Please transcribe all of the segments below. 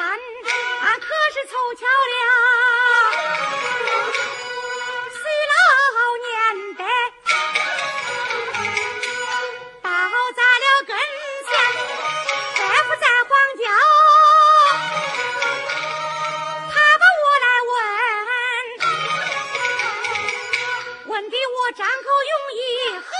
俺可是凑巧了。随老年的到咱了跟前再不在荒郊。他把我来问问的我张口用意何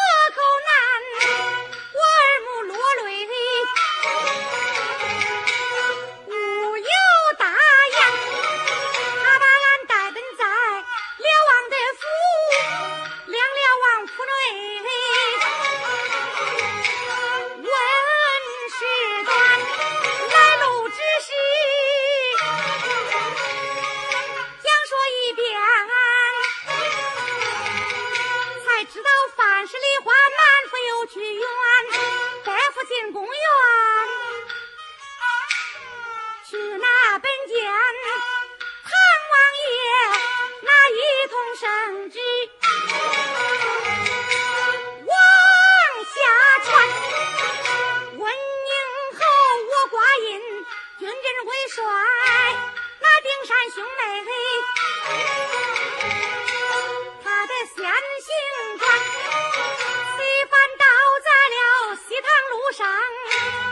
啊